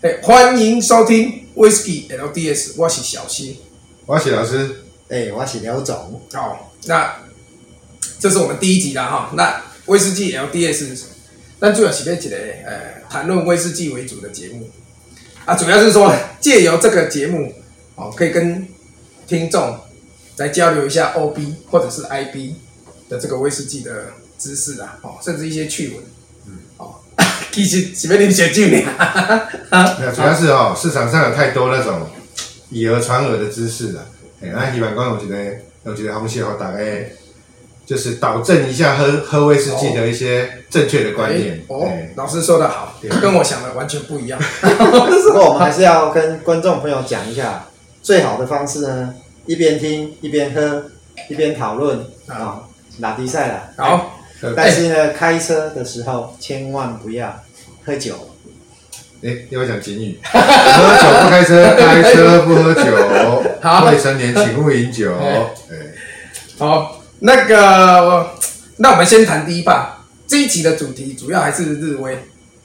哎，欢迎收听 Whisky LDS，我是小新。我是老师，哎、我是刘总，好，那这是我们第一集啦哈。那威士忌 LDS，那主要是要一个呃谈论威士忌为主的节目啊，主要是说借由这个节目哦，可以跟听众来交流一下 OB 或者是 IB 的这个威士忌的知识啊，哦，甚至一些趣闻。其实是要啉小酒呢。没有，主要是哦，市场上有太多那种以讹传讹的知识了。哎，那希望讲有一个有一个方式和大家就是导正一下喝喝威士忌的一些正确的观念。哦哎，老师说的好对，跟我想的完全不一样。不过我们还是要跟观众朋友讲一下，最好的方式呢，一边听一边喝一边讨论啊，打比赛了。好，但是呢，开车的时候千万不要喝酒。哎，要不要讲警语？喝酒不开车，开车不喝酒。好未成年请勿饮酒。哎哎，好，那个，我那我们先谈第一趴。这一集的主题主要还是日威。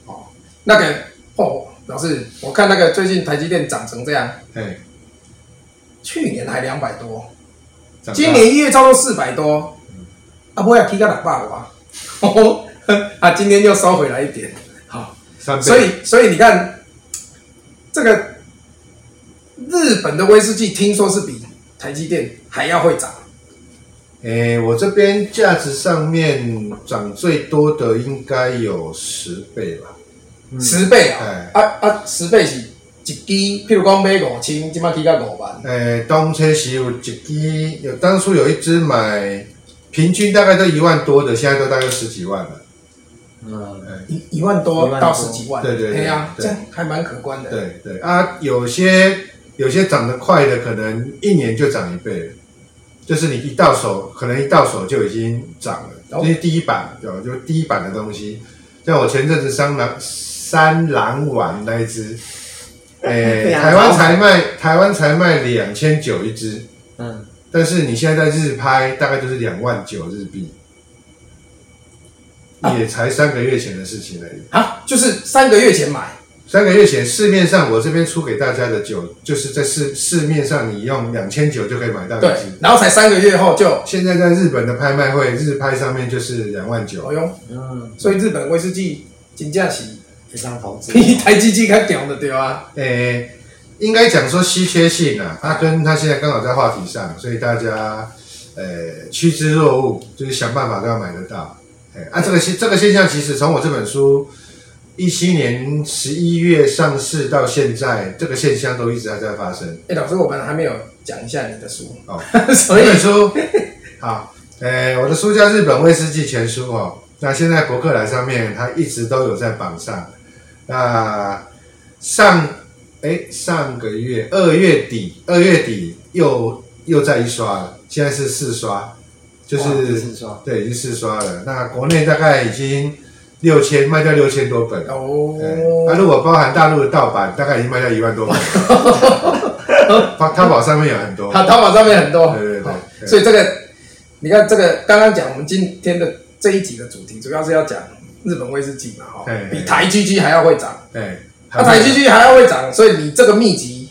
哦，那个哦，老师，我看那个最近台积电涨成这样，哎，去年还两百多，今年一月超过四百多，啊，不要提到两百哇，哦，啊，今天又收回来一点，好。所以，所以你看，这个日本的威士忌听说是比台积电还要会涨，诶，我这边价值上面涨最多的应该有十倍吧。十倍啊！哎啊啊，十倍是一支，譬如讲买五千，即摆起到五万，诶，当车时有一支，有当初有一支买，平均大概都一万多的，现在都大概十几万了。嗯，一一万多到十几万，对对对哎呀，这样还蛮可观的。对对啊，有些有些涨得快的，可能一年就涨一倍了。就是你一到手，可能一到手就已经涨了。哦这是第一版，对吧就第一版的东西。像我前阵子三狼三狼丸那一只，诶、非常台湾才卖台湾才卖两千九一只，嗯，但是你现在在日拍大概就是两万九日币，也才三个月前的事情而已。啊，就是三个月前买，三个月前市面上我这边出给大家的酒，就是在市市面上你用两千九就可以买到一然后才三个月后就，现在在日本的拍卖会日拍上面就是两万九哦。哟，嗯，所以日本威士忌金价是非常投资。比台积机较强的对啊。诶、应该讲说稀缺性啊，它跟它现在刚好在话题上，所以大家呃趋之若鹜，就是想办法都要买得到。哎、啊，这个现这个现象其实从我这本书一七年十一月上市到现在，这个现象都一直还在发生。哎，老师，我们还没有讲一下你的书，哦，所以这本书 好，呃，我的书叫《日本威士忌全书》哦。那现在博客来上面它一直都有在榜上。那上哎上个月二月底，二月底又又再一刷了，现在是四刷，就是四刷对，已经四刷了。那国内大概已经六千卖掉六千多本。哦对，那、如果包含大陆的盗版，大概已经卖掉一万多本。淘 淘宝上面有很多。好，淘宝上面很多，对对对对所以这个你看，这个刚刚讲我们今天的这一集的主题，主要是要讲日本威士忌嘛，哈对，比台 GG 还要会涨，哎，那台 GG 还要会涨，所以你这个秘籍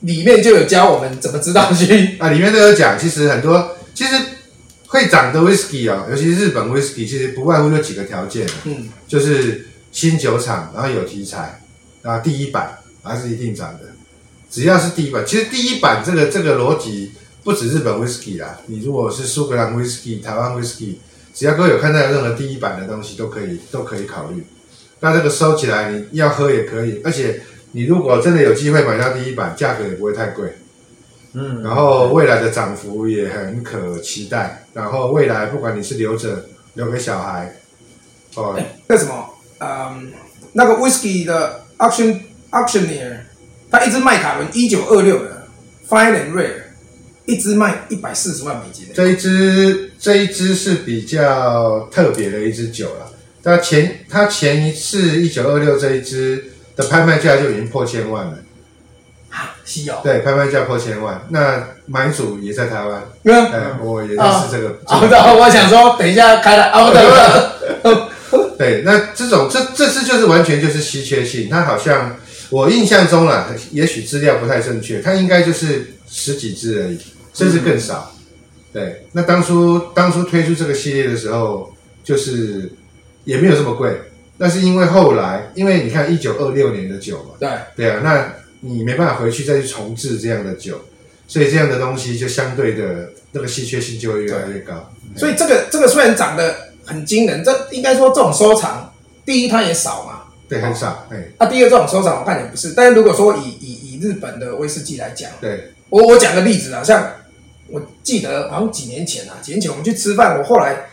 里面就有教我们怎么知道去，啊，里面都有讲，其实很多，其实会涨的 whisky 哦，尤其是日本 whisky，其实不外乎就几个条件，嗯，就是新酒厂，然后有题材，然后第一版还是一定涨的。只要是第一版，其实第一版这个这个逻辑不止日本 whisky 啦，你如果是苏格兰 whisky、台湾 whisky，只要各位有看到有任何第一版的东西，都可以都可以考虑。那这个收起来，你要喝也可以，而且你如果真的有机会买到第一版，价格也不会太贵。嗯，然后未来的涨幅也很可期待。然后未来不管你是留着留给小孩，哦，那什么，嗯，那个 whisky 的 auction auctioneer，他一支麦卡伦一九二六的 fine and rare，一支卖一百四十万美金的，这一支这一支是比较特别的一支酒了。它前他前一次一九二六这一支的拍卖价就已经破千万了，啊，稀有，对，拍卖价破千万。那买主也在台湾，嗯，哎，我也认识这个。啊，的，我想说，等一下开了，啊，不对，对，那这种这这次就是完全就是稀缺性，它好像我印象中啦，也许资料不太正确，它应该就是十几支而已，甚至更少。对，那当初当初推出这个系列的时候，就是也没有这么贵，那是因为后来，因为你看一九二六年的酒嘛，对，对啊，那你没办法回去再去重置这样的酒，所以这样的东西就相对的那个稀缺性就会越来越高。所以这个这个虽然涨得很惊人，这应该说这种收藏，第一它也少嘛，对，很少，哎，啊，第二这种收藏我看也不是。但是如果说以以以日本的威士忌来讲，对，我我讲个例子啊，像我记得好像几年前啊，几年前我们去吃饭，我后来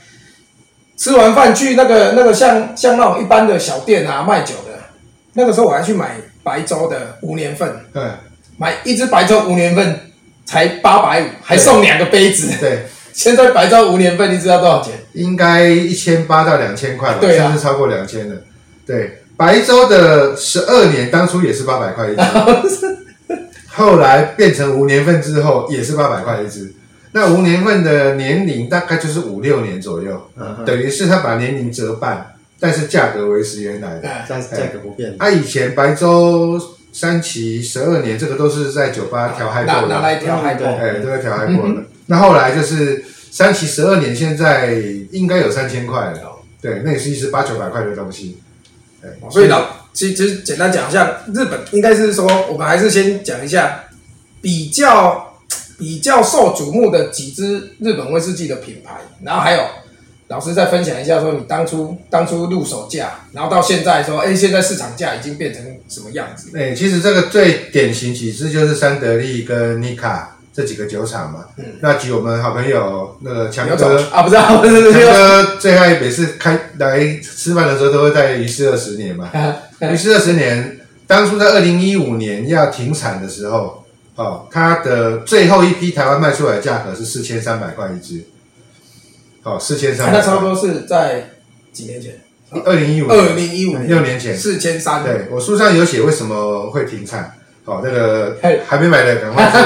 吃完饭去那个那个像像那种一般的小店啊卖酒的，那个时候我还去买白粥的五年份，对，买一支白粥五年份才八百五，还送两个杯子。对，现在白粥五年份你知道多少钱？应该一千八到两千块吧，对啊甚至超过两千了。对，白粥的十二年当初也是八百块一支，后来变成无年份之后也是八百块一支。那无年份的年龄大概就是五六年左右，嗯，等于是他把年龄折半，但是价格维持原来的。哎价价格不变。啊，以前白粥三期十二年，这个都是在酒吧调嗨过的，拿拿来调嗨过。哎，都在调嗨过的。那后来就是三期十二年，现在应该有三千块了。对，那也是一支八九百块的东西。哎，所以老其其实简单讲一下，日本应该是说，我们还是先讲一下比较比较受瞩目的几支日本威士忌的品牌，然后还有老师再分享一下，说你当初当初入手价，然后到现在说，哎，现在市场价已经变成什么样子？哎，其实这个最典型几支就是三得利跟尼卡这几个酒厂嘛。嗯那举我们好朋友那个强有哥，啊，不知道，不是强，哥最爱每次开来吃饭的时候都会带于是二十年嘛。于是二十年，当初在二零一五年要停产的时候，哦，它的最后一批台湾卖出来的价格是四千三百块一支，哦，四千三百，那差不多是在几年前，二零一五二零一五年。六年前，四千三，对我书上有写为什么会停产，哦，那个嘿。还没买的赶快去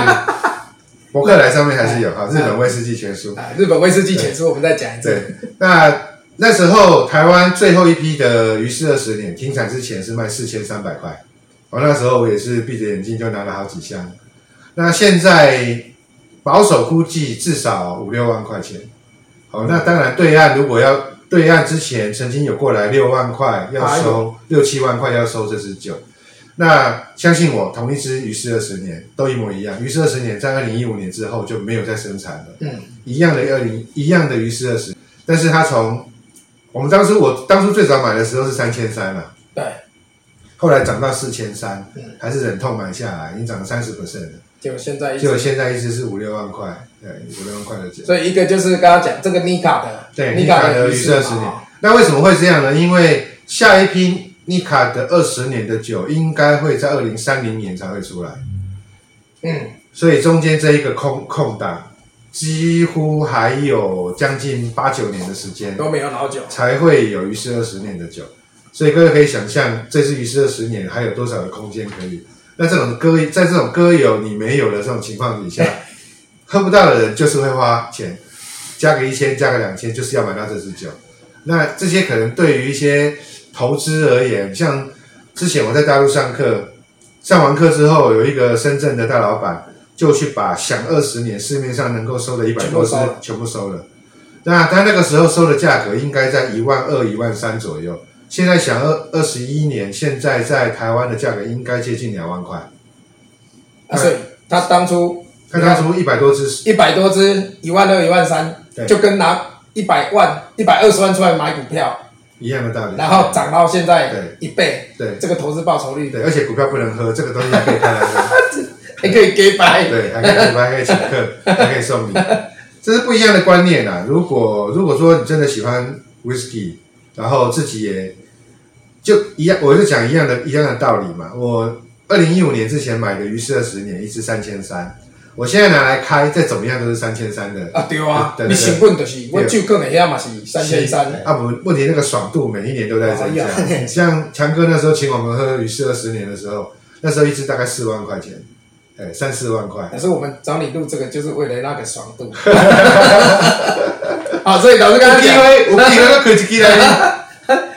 博客来上面还是有哈，日本威士忌全书。啊，日本威士忌全书我们再讲一次，对，那那时候台湾最后一批的于是二十年停产之前是卖四千三百块，我那时候我也是闭着眼睛就拿了好几箱。那现在保守估计至少五六万块钱。好，那当然对岸如果要对岸之前曾经有过来六万块要哎收，六七万块要收这支酒。那相信我，同一支于是二十年都一模一样。于是二十年在二零一五年之后就没有再生产了。嗯，一样的二零一样的于是二十，但是它从我们当初我当初最早买的时候是三千三嘛，对，后来涨到四千三嗯，还是忍痛买下来，已经涨了三十 percent 了。结果现在一结果，现在一支是五六万块，对，五六万块的酒。所以一个就是刚刚讲这个尼卡的，对，尼尼卡的于于是二十年。那为什么会这样呢？因为下一批尼卡的二十年的酒应该会在二零三零年才会出来，嗯，所以中间这一个空空档，几乎还有将近八九年的时间。都没有老酒，才会有于是二十年的酒。所以各位可以想象，这次于是二十年还有多少的空间可以？那这种歌，在这种歌友你没有的这种情况底下，喝不到的人就是会花钱，加个一千，加个两千，就是要买到这支酒。那这些可能对于一些投资而言，像之前我在大陆上课，上完课之后，有一个深圳的大老板就去把想二十年市面上能够收的一百多支全部收了全部收了。那他那个时候收的价格应该在一万二、一万三左右。现在想二二十一年，现在在台湾的价格应该接近两万块。啊，所以他当初他当初一百多只，一百多只，一万二、一万三，就跟拿一百万、一百二十万出来买股票，一样的道理。然后涨到现在对一倍，对这个投资报酬率对，而且股票不能喝，这个东西还可以 开来喝。还可以给白，对，还可以还可以请客，还可以送礼，这是不一样的观念啊。如果如果说你真的喜欢 whisky，然后自己也就一样，我就讲一样的一样的道理嘛。我二零一五年之前买的鱼是二十年，一支三千三，我现在拿来开，再怎么样都是三千三的。啊，对啊，你成本就是我就更的遐嘛是三千三，啊，不，问题那个爽度每一年都在增加。哎 像强哥那时候请我们喝鱼是二十年的时候，那时候一支大概四万块钱，哎，三四万块。可是我们找你录这个就是为了那个爽度。好，所以老师刚刚讲，会，有机会都开一支来。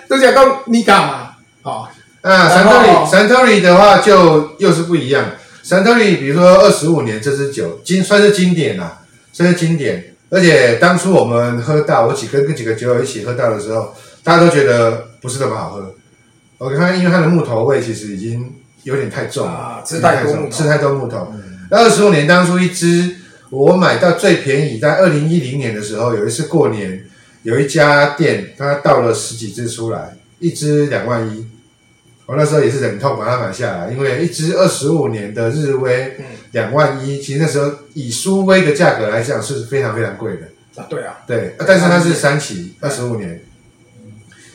都讲到尼卡嘛，好，那然后 Santori Santori 的话就又是不一样。Santori 比如说二十五年这支酒经算是经典啦、算是经典。而且当初我们喝到，我几跟跟几个酒友一起喝到的时候，大家都觉得不是那么好喝。我看因为它的木头味其实已经有点太重了，啊吃太多木头吃太多木头。那二十五年当初一支，我买到最便宜，在二零一零年的时候，有一次过年，有一家店他倒了十几只出来，一只两万一。我那时候也是忍痛把它买下来，因为一只二十五年的日威嗯。两万一，其实那时候以苏威的价格来讲是非常非常贵的。啊，对啊，对，啊但是它是三期，二十五年，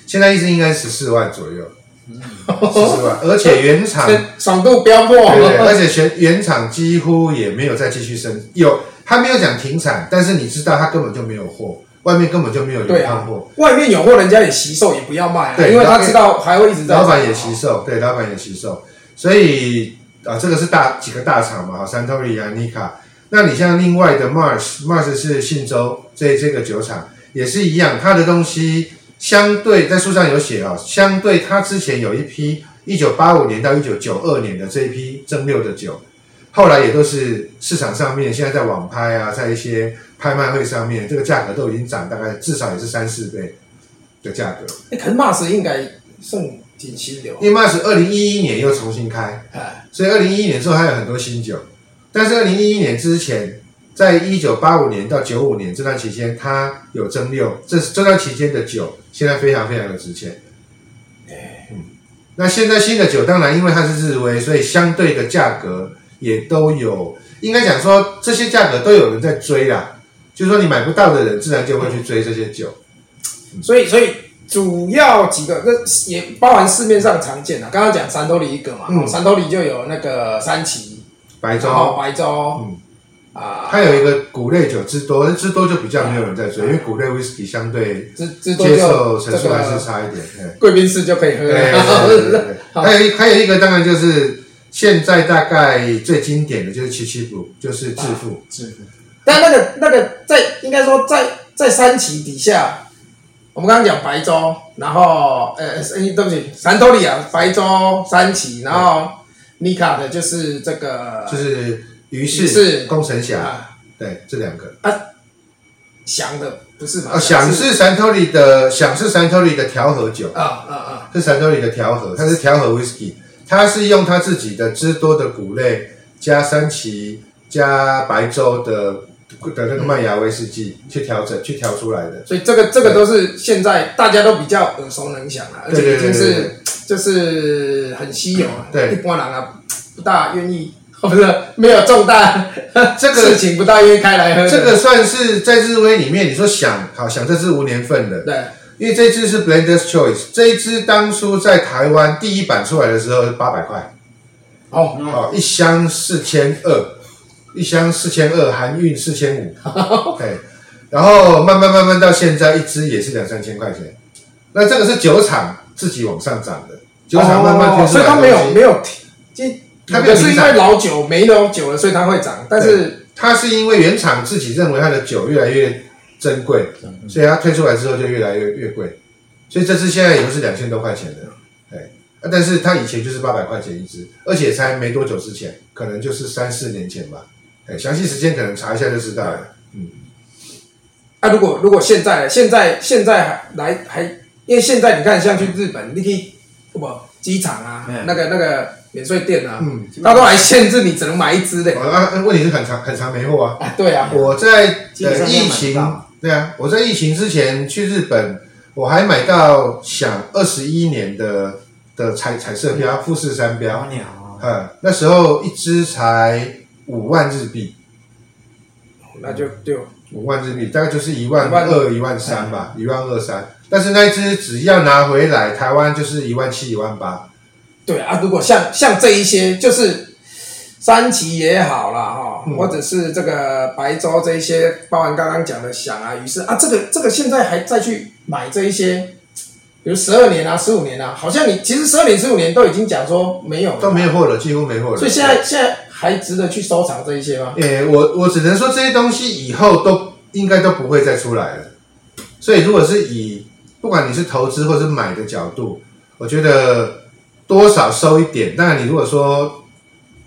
现在一只应该十四万左右，十四万，而且原厂这爽度飙破，而且全原厂几乎也没有再继续生，有他没有讲停产，但是你知道他根本就没有货，外面根本就没有对啊流通货，，外面有货，人家也惜售，也不要卖啊，对因为他知道还会一直在涨。老板也惜售，对，老板也惜售，所以啊，这个是大几个大厂嘛，哈，Santori 啊，Nika，那你像另外的 Mars，Mars 是信州这这个酒厂也是一样，它的东西相对在书上有写啊，相对它之前有一批一九八五年到一九九二年的这一批蒸馏的酒，后来也都是市场上面现在在网拍啊，在一些拍卖会上面，这个价格都已经涨大概至少也是三四倍的价格。欸可是 Mars 应该算挺新的哦，因为 Mars 二零一一年又重新开，哎，所以二零一一年之后还有很多新酒，但是二零一一年之前，在一九八五年到九五年这段期间，它有蒸馏，这这段期间的酒现在非常非常的值钱。嗯，那现在新的酒当然因为它是日威，所以相对的价格也都有，应该讲说这些价格都有人在追啦，就是说你买不到的人自然就会去追这些酒。所以所以主要几个，这也包含市面上常见的。刚刚讲三兜里一个嘛，嗯。三兜里就有那个三旗，白然后粥，白粥，嗯。啊，它有一个谷类酒之多，之多就比较没有人在追，因为谷类 whisky 相对芝芝多接就受程度还是个差一点。对贵宾室就可以喝对对了。对对对。还有一还有一个当然就是现在大概最经典的就是七七补，就是致富。致富。但那个那个在应该说在在三旗底下，我们刚刚讲白粥，然后呃，哎对不起，三兜里啊，白粥三旗，然后尼卡的就是这个就是于于是是工程侠，啊对这两个啊。祥的不是吗？啊，想是山头里的想是山头里的调和酒，啊啊啊，是山头里的调和，它是调和 whisky，它是用他自己的汁多的谷类加三旗加白粥的的那个麦芽威士忌去调整去调出来的。所以这个这个都是现在大家都比较耳熟能详了，而且已经是就是很稀有了，对一般人啊不大愿意，哦 不是没有重大这个事情不大愿意开来喝。这个算是在日威里面，你说想好想这是无年份的，对因为这支是 Blenders Choice，这一支当初在台湾第一版出来的时候是八百块，哦哦，一箱四千二，一箱四千二，含运四千五，对，然后慢慢慢慢到现在，一支也是两三千块钱。那这个是酒厂自己往上涨的，酒厂慢慢推出来的哦所以它没有没有停，它没有是因为老酒没老酒了，所以它会涨，但是它是因为原厂自己认为它的酒越来越珍贵，所以它推出来之后就越来越越贵，所以这次现在也都是两千多块钱的，哎，啊但是它以前就是八百块钱一只，而且才没多久之前，可能就是三四年前吧，哎，详细时间可能查一下就知道了。嗯。啊，如果如果现在现在现在还来还，因为现在你看像去日本，你可以不机场啊，嗯那个那个免税店啊，嗯，它都还限制你只能买一只的问题是很长很长没货啊。啊，对啊，我在疫情到，对啊，我在疫情之前去日本，我还买到享二十一年的的彩彩色标富士山标，鸟啊，嗯，那时候一只才五万日币，那就就五万日币大概就是一万一万二、一万三吧，一万二三。但是那一只只要拿回来，台湾就是一万七、一万八。对啊。如果像像这一些，就是三旗也好啦，哈、嗯或者是这个白粥这一些，包含刚刚讲的响啊、于是啊，这个这个现在还再去买这一些。比如十二年啊、十五年啊，好像你其实十二年、十五年都已经讲说没有了都没有货了，几乎没货了。所以现在现在还值得去收藏这一些吗？诶、我我只能说这些东西以后都应该都不会再出来了。所以如果是以不管你是投资或是买的角度，我觉得多少收一点。当然，你如果说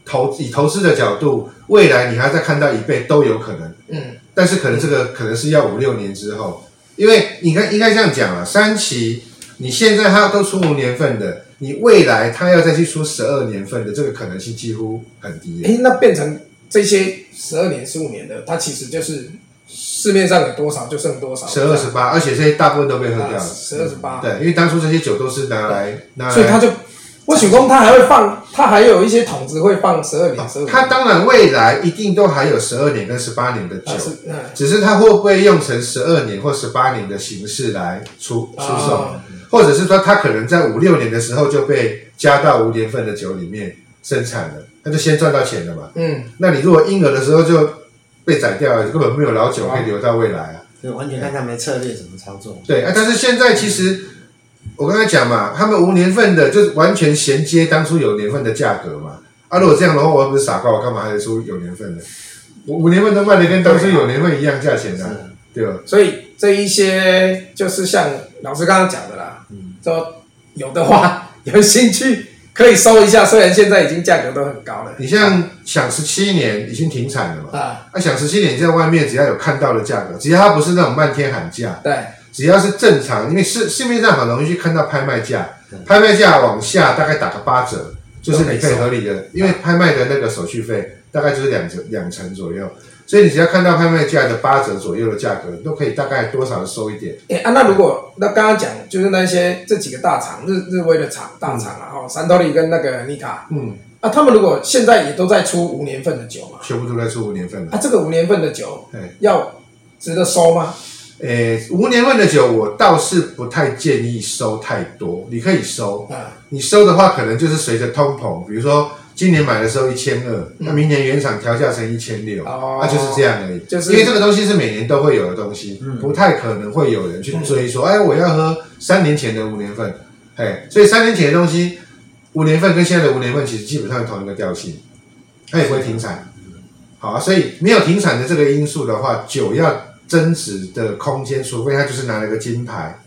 投以投资的角度，未来你还要再看到一倍都有可能，嗯，但是可能这个可能是要五六年之后，因为你看应该这样讲啊，三期你现在它都出五年份的，你未来它要再去出十二年份的，这个可能性几乎很低。了。诶，那变成这些十二年、十五年的，它其实就是市面上有多少就剩多少，十二十八，而且这些大部分都被喝掉了。十二十八，对，因为当初这些酒都是拿来拿来，所以它就，我许工他还会放，他还有一些桶子会放十二年、十五年，它当然未来一定都还有十二年跟十八年的酒啊，是嗯只是他会不会用成十二年或十八年的形式来出出售，哦或者是说他可能在五六年的时候就被加到五年份的酒里面生产了，那就先赚到钱了嘛。嗯，那你如果婴儿的时候就被宰掉了，根本没有老酒可以留到未来啊。就完全看他们的策略怎么操作。对啊，但是现在其实我刚才讲嘛，他们无年份的就是完全衔接当初有年份的价格嘛。啊，如果这样的话，我又不是傻瓜，我干嘛还得出有年份的？我五年份都卖的跟当初有年份一样价钱的、啊，对吧？所以这一些就是像老师刚刚讲的啦，嗯说有的话有兴趣可以收一下，虽然现在已经价格都很高了，你像想十七年已经停产了嘛？啊，啊，享十七年你在外面只要有看到的价格，只要它不是那种漫天喊价，对，只要是正常，因为市市面上很容易去看到拍卖价，拍卖价往下大概打个八折，就是你可以合理的，因为拍卖的那个手续费大概就是两折两成左右，所以你只要看到拍卖价的八折左右的价格，你都可以大概多少收一点。哎、啊，那如果那刚刚讲就是那些这几个大厂日日威的厂大厂啊，哈、三头里跟那个尼卡嗯，啊，他们如果现在也都在出五年份的酒嘛，全部都在出五年份的。啊，这个五年份的酒对，要值得收吗？诶，无年份的酒我倒是不太建议收太多，你可以收，啊，你收的话可能就是随着通膨，比如说今年买的时候一千二，那明年原厂调价成一千六，哦那就是这样而已。就是因为这个东西是每年都会有的东西，不太可能会有人去追说，哎，我要喝三年前的五年份，哎，所以三年前的东西，五年份跟现在的五年份其实基本上同一个调性，它也不会停产。好啊，所以没有停产的这个因素的话，酒要增值的空间，除非他就是拿了个金牌，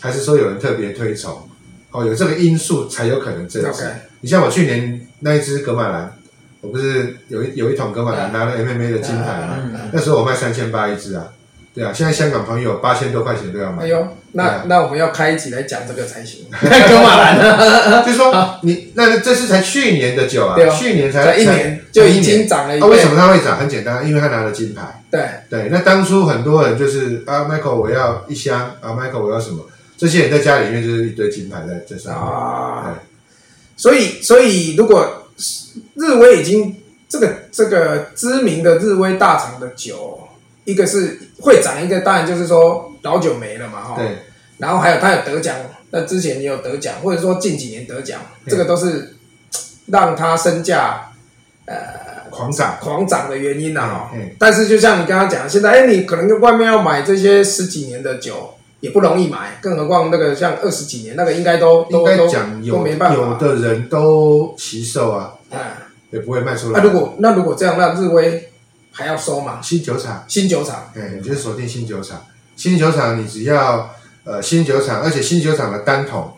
还是说有人特别推崇，哦，有这个因素才有可能增值。你像我去年那一只格马兰，我不是有一有一桶格马兰嗯拿了 MMA 的金牌嘛？嗯那时候我卖三千八一只啊，对啊，现在香港朋友八千多块钱都要买哎。呦，那啊那我们要开一集来讲这个才行。格马兰呢，就是说你那这是才去年的酒啊去年才才一年就已经涨了一啊，为什倍。么它会涨？很简单，因为它拿了金牌。对，对，那当初很多人就是啊，Michael 我要一箱啊，Michael 我要什么？这些人在家里面就是一堆金牌在在上面。啊，所以所以如果日威已经这个这个知名的日威大厂的酒，一个是会涨，一个当然就是说老酒没了嘛，哈。对。然后还有他有得奖，那之前也有得奖，或者说近几年得奖，对这个都是让他身价呃，狂涨。狂涨的原因呐、哈。嗯但是就像你刚刚讲，现在哎，你可能外面要买这些十几年的酒也不容易买，更何况那个像二十几年那个应该都应该都都都讲有没办法。有的人都旗售啊，啊，也不会卖出来那、来。如果那如果这样，那日威还要收嘛？新酒厂，新酒厂。哎，你就锁定新酒厂。新酒厂你只要呃新酒厂，而且新酒厂的单桶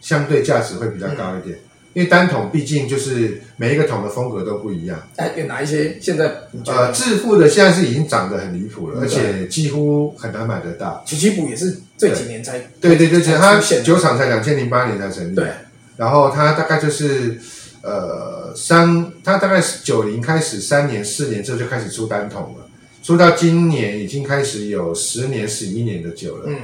相对价值会比较高一点，因为单桶毕竟就是每一个桶的风格都不一样。哎，有哪一些？现在呃，致富的现在是已经涨得很离谱了，嗯而且几乎很难买得到。曲奇补也是这几年才对。对对，才它酒厂才两千零八年才成立，对，然后它大概就是呃三，它大概是九零开始三年四年之后就开始出单桶了，出到今年已经开始有十年十一年的酒了，嗯，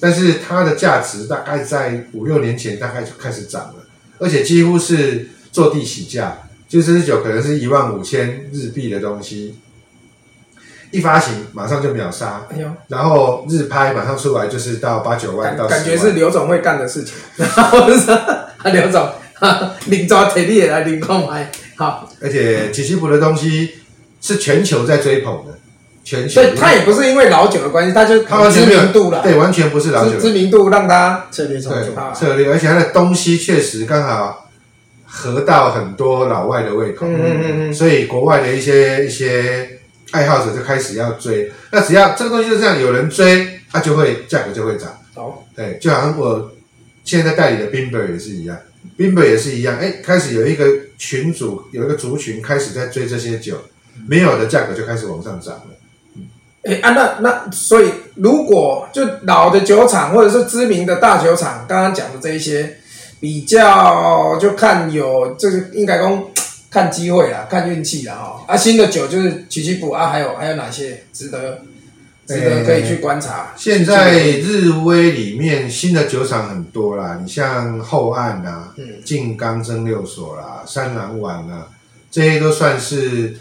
但是它的价值大概在五六年前大概就开始涨了，而且几乎是坐地起价，就这支酒可能是一万五千日币的东西，一发行马上就秒杀，哎，然后日拍马上出来就是到八九万到万。感觉是刘总会干的事情。然后刘总，哈领抓铁力也来领空牌，好，而且吉吉普的东西是全球在追捧的，全球所以他也不是因为老酒的关系，它就知他完全没有名度了，对，完全不是老酒。知知名度让它策略操作。啊对策略，而且它的东西确实刚好合到很多老外的胃口，嗯嗯嗯嗯。所以国外的一些一些爱好者就开始要追。那只要这个东西就这样，有人追，它就会价格就会涨。好，对，就好像我现在代理的 Bimber 也是一样，冰北也是一样，哎，开始有一个群组，有一个族群开始在追这些酒，没有的价格就开始往上涨了。哎啊，那那所以如果就老的酒厂或者是知名的大酒厂，刚刚讲的这一些，比较就看有这个应该讲看机会啦，看运气啦哈。啊，新的酒就是曲奇补啊，还有还有哪些值得值得可以去观察？现在日威里面新的酒厂很多啦，你像后岸啊、嗯静冈蒸馏所啦、三郎丸啊，这些都算是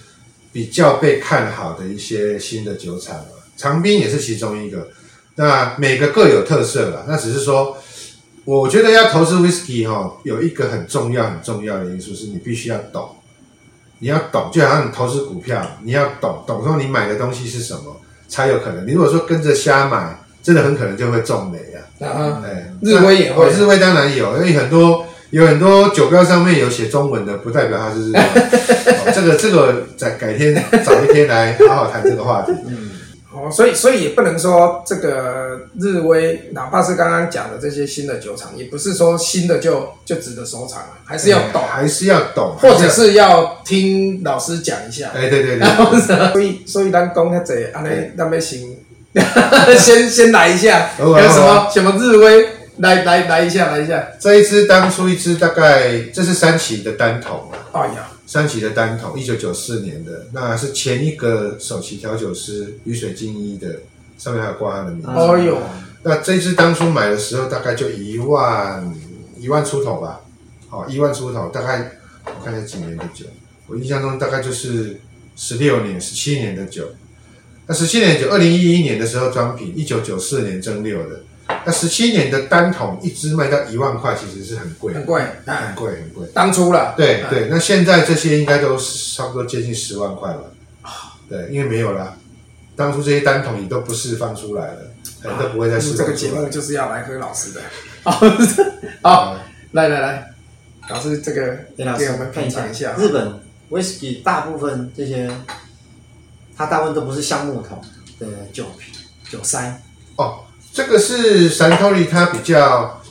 比较被看好的一些新的酒厂了。长滨也是其中一个，那每个各有特色啦。那只是说，我觉得要投资 whisky 哈，有一个很重要很重要的因素是你必须要懂，你要懂，就好像你投资股票，你要懂，懂说你买的东西是什么。才有可能。你如果说跟着瞎买，真的很可能就会中雷啊！啊，哎，日威也会哦日威当然有，因为很多有很多酒标上面有写中文的，不代表它是日文。哦这个这个在改天找一天来好好谈这个话题。哦，所以所以也不能说这个日威，哪怕是刚刚讲的这些新的酒厂，也不是说新的就就值得收藏了，还是要懂，还是要懂，或者是要听老师讲一下。哎，对对对所以所以咱讲遐济，安尼咱要先先先来一下，有什么什么日威，来来来一下，来一下。这一支当初一支大概这是三旗的单桶啊，哎呀，三旗的单桶，一九九四年的，那是前一个首席调酒师雨水精一的，上面还有挂他的名字。哦哟那这支当初买的时候大概就一万一万出头吧，好一万出头，大概我看一下几年的酒，我印象中大概就是十六年、十七年的酒。那十七年的酒，二零一一年的时候装瓶，一九九四年蒸馏的。那十七年的单桶一支卖到一万块，其实是很贵，很贵，很哎，贵，很贵。当初了，哎对对，那现在这些应该都是差不多接近十万块了？对，因为没有了，当初这些单桶也都不释放出来了，哎都不会再释放这个节目。就是要来喝老师的。好，好，来来来，老师这个给老师我们看一下品尝一下。日本 whisky 大部分这些，它大部分都不是橡木桶的酒瓶酒塞，哦，这个是山托利，它比较，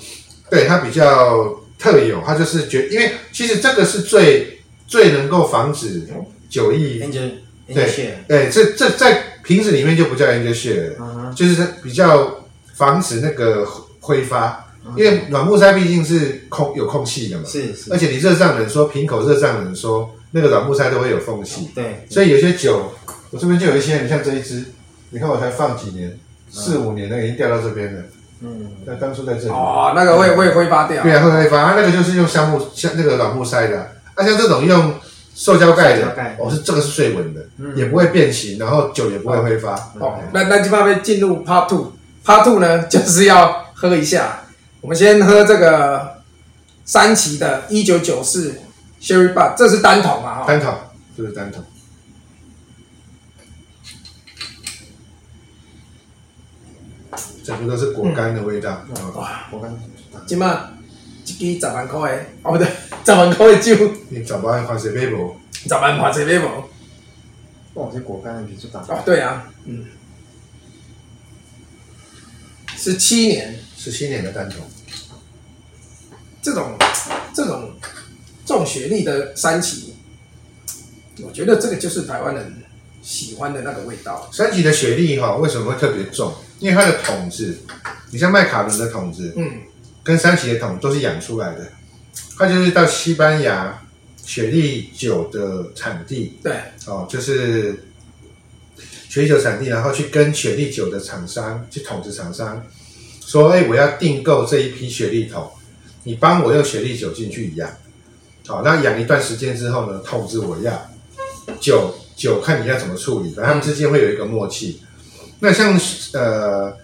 对它比较特有，它就是觉，因为其实这个是最最能够防止酒液，angel 对对，这这在瓶子里面就不叫 angel share，就是它比较防止那个挥发，因为软木塞毕竟是空有空气的嘛，是是，而且你热胀冷缩，瓶口热胀冷缩，那个软木塞都会有缝隙，对，所以有些酒，我这边就有一些，你像这一支，你看我才放几年，四五年，那个已经掉到这边了。嗯，那当初在这里，哦，那个会会挥发掉对。啊，会挥发，它那个就是用橡木像那个软木塞的啊，啊像这种用塑胶盖的哦是这个是最稳的，嗯也不会变形，然后酒也不会挥发。哦，那那就慢慢进入 Part Two。Part Two 呢，就是要喝一下。我们先喝这个三旗的1994 Sherry Bar，这是单桶嘛？哈，单桶，这是单桶。整个都是果干的味道。哦哇，果干今嘛一支十万块的，哦不对，十万块的酒，你找不到黄水杯不？十万块这杯无？哇，这果干的比较大，哦，对啊，嗯，十七年，十七年的单桶，这种这种这种学历的三旗，我觉得这个就是台湾人喜欢的那个味道。三级的雪莉哈为什么会特别重？因为它的桶子，你像麦卡伦的桶子，嗯，跟三喜的桶都是养出来的，它就是到西班牙雪莉酒的产地。对，哦，就是雪莉酒产地，然后去跟雪莉酒的厂商，去桶子厂商说，哎，我要订购这一批雪莉桶，你帮我用雪莉酒进去养，好、那养一段时间之后呢，桶子我要，酒酒看你要怎么处理，反正他们之间会有一个默契。那像呃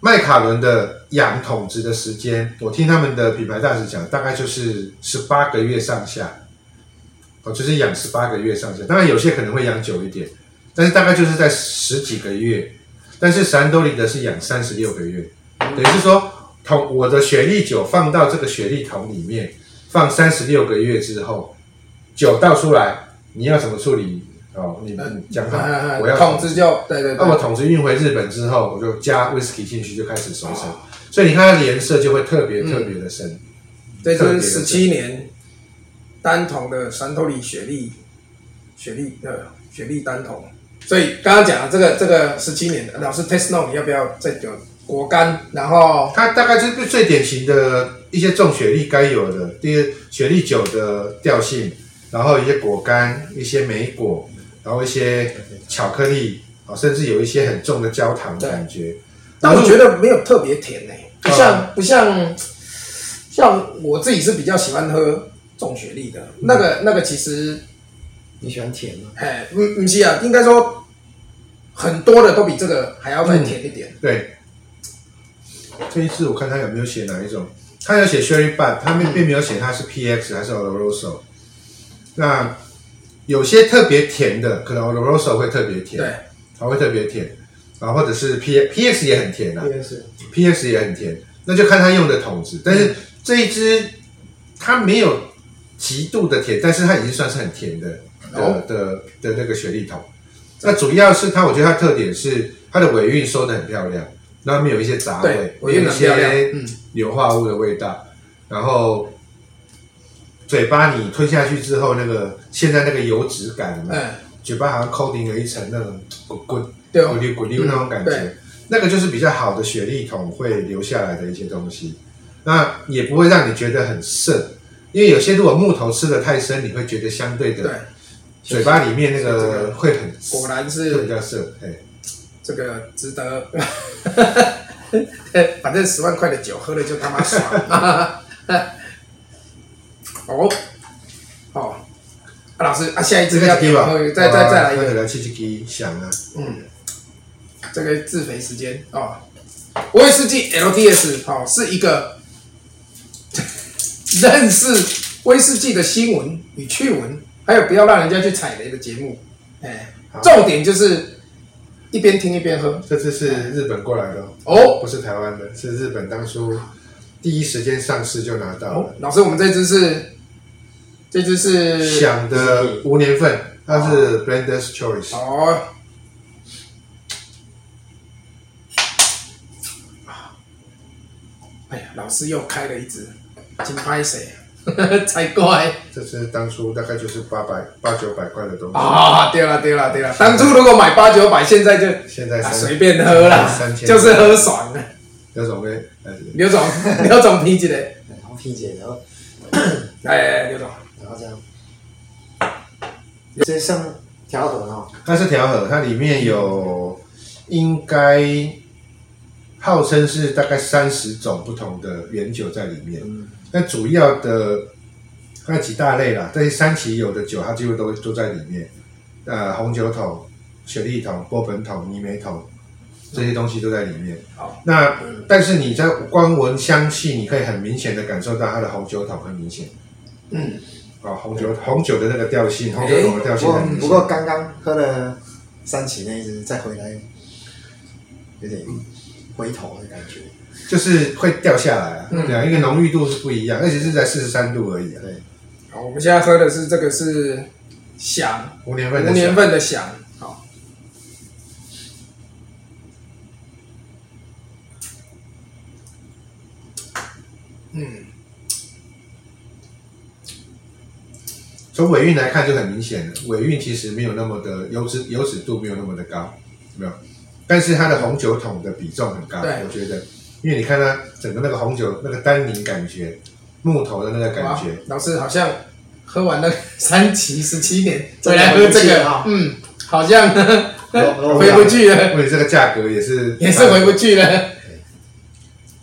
麦卡伦的养桶子的时间，我听他们的品牌大使讲，大概就是十八个月上下，哦，就是养十八个月上下。当然有些可能会养久一点，但是大概就是在十几个月。但是山多利的是养三十六个月，等于是说桶我的雪莉酒放到这个雪莉桶里面，放三十六个月之后，酒倒出来，你要怎么处理？哦，你们讲好，我要统治就对对对，那我桶子运回日本之后，我就加 whisky 进去，就开始熟成，所以你看它的颜色就会特别特别的深。这就是十七年单桶的山头里雪莉，雪莉呃雪莉单桶。所以刚刚讲的这个这个十七年的，老师 test note 你要不要再有果干，然后它大概就是最典型的一些重雪莉该有的，第一雪莉酒的调性，然后一些果干、一些莓果，然后一些巧克力啊，甚至有一些很重的焦糖的感觉。但我觉得没有特别甜呢、不像、啊不像像我自己是比较喜欢喝重雪莉的，那个那个其实你喜欢甜吗？哎，嗯嗯是啊，应该说很多的都比这个还要再甜一点。对，这一次我看他有没有写哪一种，他有写 Sherry Bud，他并并没有写它是 PX 还是 Oloroso。那有些特别甜的，可能 Oloroso 会特别甜，对，它会特别甜，啊，或者是 P PX 也很甜啊。应该是 PX 也很甜，那就看它用的桶子。但是这一支它没有极度的甜，但是它已经算是很甜的的、哦。的的那个雪莉桶。那主要是它，我觉得它的特点是它的尾韵收的很漂亮，然后没有一些杂味有一些嗯。硫化物的味道，然后嘴巴你吞下去之后，那个现在那个油脂感，有没有嗯，嘴巴好像 coating 了一层那种滚滚对哦，咕溜咕溜那种感觉，对。那个就是比较好的雪莉桶会留下来的一些东西，那也不会让你觉得很涩，因为有些如果木头吃的太深，你会觉得相对对。的，嘴巴里面那个会很果然会比是较涩，哎，这个值得。反正十万块的酒喝了就他妈爽。哦，哦，啊、老师啊，下一支要给我，再再再来一个。来七七七想啊，嗯，这个自肥时间哦，威士忌 LDS 哦，是一个 认识威士忌的新闻与趣闻，还有不要让人家去踩雷的节目。哎好，重点就是一边听一边喝。这次是日本过来的哦不是台湾的，是日本当初第一时间上市就拿到了，，哦老师，我们这支是这支是想的无年份，它是 Blender's Choice。哦。哎呀，老师又开了一支，金拍谁？才怪这是当初大概就是八百八九百块的东西，啊！对了对了对了，当初如果买八九百，现在就啊现在三随便喝啦三，千就是喝爽了。那种呢，呃 刘总，刘总批起来，然后 P 姐，然后哎，刘总，然后这样，这像调和哈，它是调和，它里面有应该号称是大概三十种不同的原酒在里面。嗯，那主要的它有几大类啦，这些三期有的酒它几乎都都在里面。呃，红酒桶、雪莉桶、波本桶、泥煤桶这些东西都在里面。好，那但是你在光闻香气，你可以很明显的感受到它的红酒桶很明显。嗯，啊、红酒红酒的那个调性，红酒桶的调性。不过刚刚喝了三起那一支，再回来有点回头的感觉，就是会掉下来啊，嗯。对啊，因为浓郁度是不一样，而且是在四十三度而已啊，对，好，我们现在喝的是这个是响五年份的五年份的响，从尾韵来看就很明显了，尾韵其实没有那么的油脂油脂度没有那么的高，有没有？但是它的红酒桶的比重很高，我觉得，因为你看它整个那个红酒那个单宁感觉，木头的那个感哇觉，老师好像喝完了 三期十七年，真的回来喝这个嗯，好像 回不去了，或者这个价格也是 也是回不。去了。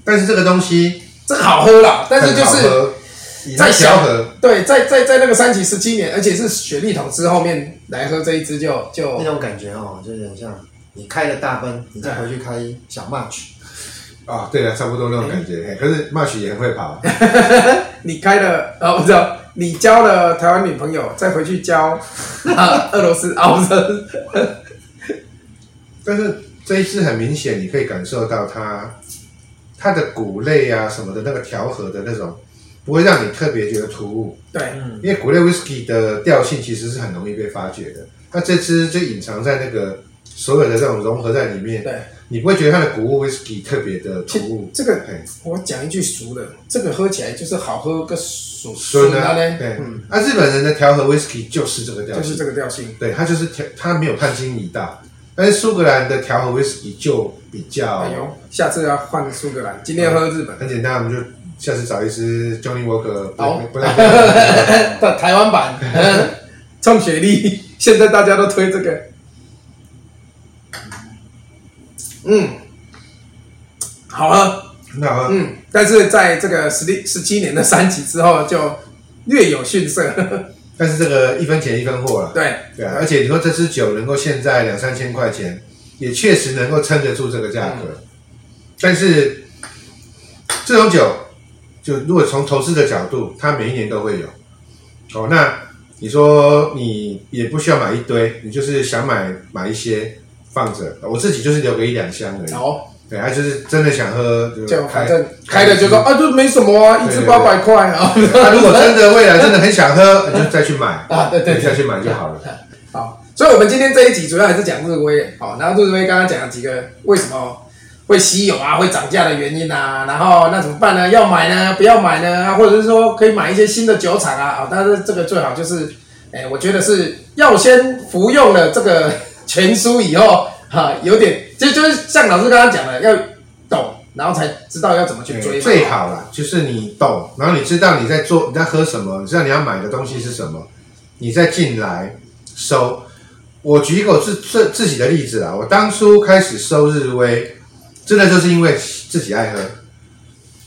但是这个东西这好喝啦，但是就是在小河，对，在在在那个三期十七年，而且是雪莉桶之后面来喝这一支就就那种感觉哦，就是很像你开了大奔，你再回去开小 March，啊，对了，差不多那种感觉。嘿可是 March 也很会跑，你开了，啊，我知道，你交了台湾女朋友，再回去交啊俄罗斯啊，不是，但是这一支很明显，你可以感受到它它的谷类啊什么的那个调和的那种，不会让你特别觉得突兀。对，嗯，因为谷类 whisky 的调性其实是很容易被发掘的，那这支就隐藏在那个所有的这种融合在里面，对，你不会觉得它的谷物 whisky 特别的突兀。这个嘿我讲一句俗的，这个喝起来就是好喝个笋孙啊，笋啊嘞，对。嗯，，啊，日本人的调和 whisky 就是这个调性。就是，这个调性。对，它就是调，它没有叛经一大，但是苏格兰的调和 whisky 就比较哎呦，下次要换苏格兰，今天喝日本，很简单，我们就下次找一支 Johnny Walker，不好。不不然的台湾版，嗯。冲雪莉，现在大家都推这个，嗯，好喝，很好。喝嗯，但是在这个十六十七年的三级之后，就略有逊色，但是这个一分钱一分货了，对，对啊，而且你说这支酒能够现在两三千块钱，也确实能够撑得住这个价格，但是这种酒，就如果从投资的角度，它每一年都会有，哦，那你说你也不需要买一堆，你就是想买买一些放着，我自己就是留个一两箱而已，好，对，他就是真的想喝就开反正开了就说啊，就没什么啊，一支八百块啊，那如果真的未来真的很想喝，你就再去买啊对对对。再去买就好了。好，所以我们今天这一集主要还是讲日威，好，然后日威刚刚讲了几个为什么会稀有啊，会涨价的原因啊，然后那怎么办呢？要买呢？不要买呢？啊，或者是说可以买一些新的酒厂啊，啊，但是这个最好就是，哎，我觉得是要先服用了这个 全书以后，哈、有点就就是像老师刚刚讲的，要懂，然后才知道要怎么去追，最好啦，就是你懂，然后你知道你在做你在喝什么，你知道你要买的东西是什么，你再进来收。我举一个我自自自己的例子啊，我当初开始收日威，真的就是因为自己爱喝，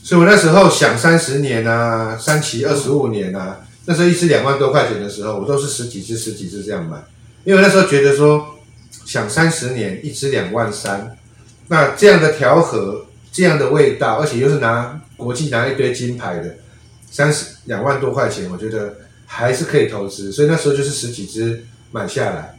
所以我那时候想三十年啊，三期二十五年啊，那时候一支两万多块钱的时候，我都是十几支十几支这样买，因为那时候觉得说想三十年一支两万三，那这样的调和。这样的味道，而且又是拿国际拿一堆金牌的，三十两万多块钱，我觉得还是可以投资。所以那时候就是十几只买下来，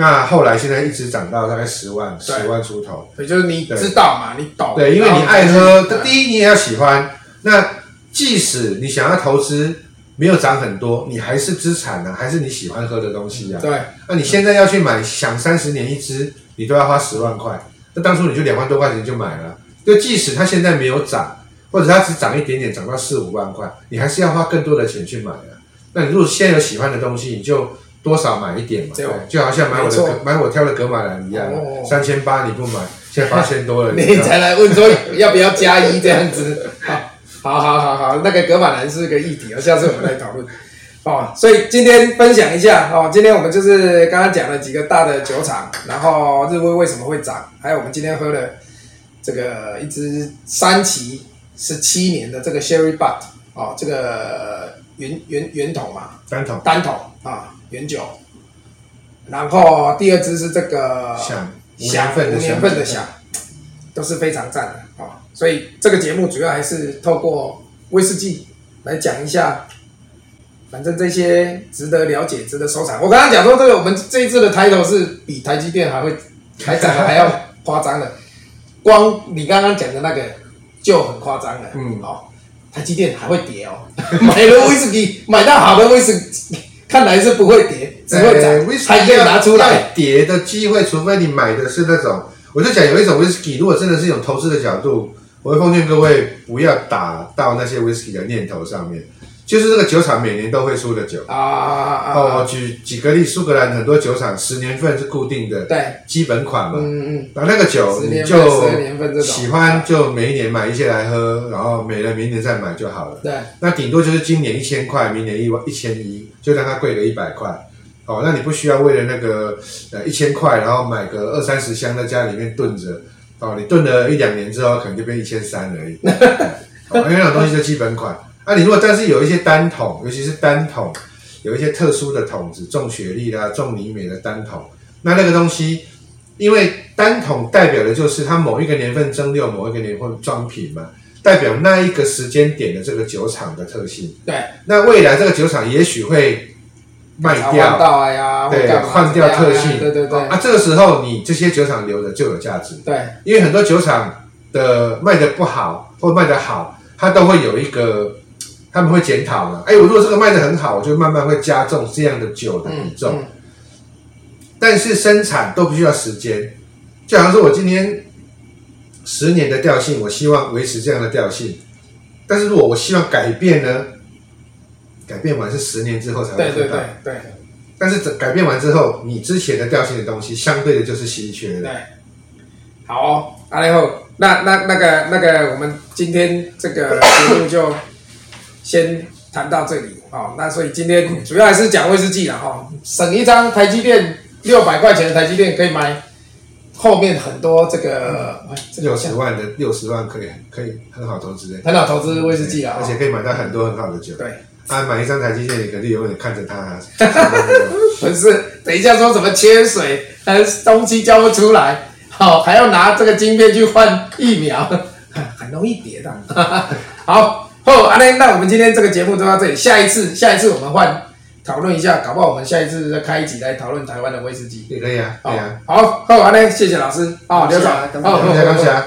那后来现在一直涨到大概十万，十万出头。所以就是你知道嘛，你懂，对，因为你爱喝，第一你也要喜欢。那即使你想要投资没有涨很多，你还是资产呢、还是你喜欢喝的东西啊。对那你现在要去买，想三十年一支，你都要花十万块。那当初你就两万多块钱就买了，就即使它现在没有涨，或者它只涨一点点，涨到四五万块，你还是要花更多的钱去买啊。那你如果现在有喜欢的东西，你就多少买一点嘛，就好像买我的买我挑的格马兰一样哦，三千八你不买，现在八千多了，你才来问说要不要加一这样子。好，好，好，好，好，那个格马兰是个议题啊，下次我们来讨论。哦，所以今天分享一下哦，今天我们就是刚刚讲了几个大的酒厂，然后日威为什么会涨，还有我们今天喝了这个一支三旗十七年的这个 Sherry Butt 哦，这个圆圆圆桶嘛，单桶。单桶啊，原酒。然后第二支是这个响无响年份的无年份的响，都是非常赞的啊、所以这个节目主要还是透过威士忌来讲一下，反正这些值得了解、值得收藏。我刚刚讲说这个，我们这一次的抬头是比台积电还会还涨得还要夸张的，光你刚刚讲的那个就很夸张了，嗯哦，台积电还会跌哦，买了威士忌，买到好的威士忌，看来是不会跌，只会涨，呃威士忌还可以拿出来。要跌的机会，除非你买的是那种，我就讲有一种 whisky，如果真的是一种投资的角度，我会奉劝各位不要打到那些 whisky 的念头上面，就是这个酒厂每年都会出的酒。啊啊啊！哦，我举几个例，苏格兰很多酒厂十年份是固定的对，基本款嘛，嗯嗯，然后那个酒你就喜欢就每一年买一些来喝，然后没了明年再买就好了。对，那顶多就是今年一千块，明年一万一千一，就让它贵个一百块。哦，那你不需要为了那个呃一千块，然后买个二三十箱在家里面炖着。哦，你炖了一两年之后，可能就变一千三而已。哦，因为那种东西就基本款。啊，你如果但是有一些单桶，尤其是单桶，有一些特殊的桶子，重雪莉啦、重尼美的单桶，那那个东西，因为单桶代表的就是它某一个年份蒸馏，某一个年份装瓶嘛。代表那一个时间点的这个酒厂的特性。对，那未来这个酒厂也许会卖掉，到呀，对换掉特性，啊对对对啊，这个时候你这些酒厂留着就有价值，对，因为很多酒厂的卖的不好或卖的好，它都会有一个。他们会检讨了？哎，我如果这个卖的很好，我就慢慢会加重这样的酒的比重。嗯但是生产都不需要时间，就好像说我今天十年的调性，我希望维持这样的调性。但是如果我希望改变呢？改变完是十年之后才会对对看到对。对但是这改变完之后，你之前的调性的东西，相对的就是稀缺对的。，好哦，阿雷后，那那那个那个，我们今天这个节目就先谈到这里哦。那所以今天主要还是讲威士忌了哈、省一张台积电六百块钱的台积电可以买后面很多这个六十万的六十万可以可以很好投资的，很好投资威士忌了、哦，而且可以买到很多很好的酒。对。啊，买一张台积电，你肯定永远看着它。不是，等一下说什么缺水，呃，东西交不出来，好、还要拿这个晶片去换疫苗，很容易跌的。好，后阿雷，那我们今天这个节目就到这里，下一次，下一次我们换讨论一下，搞不好我们下一次再开一集来讨论台湾的威士忌。也可以啊，好对啊，，好，好阿雷，谢谢老师，啊，刘总，好谢谢感谢好啊。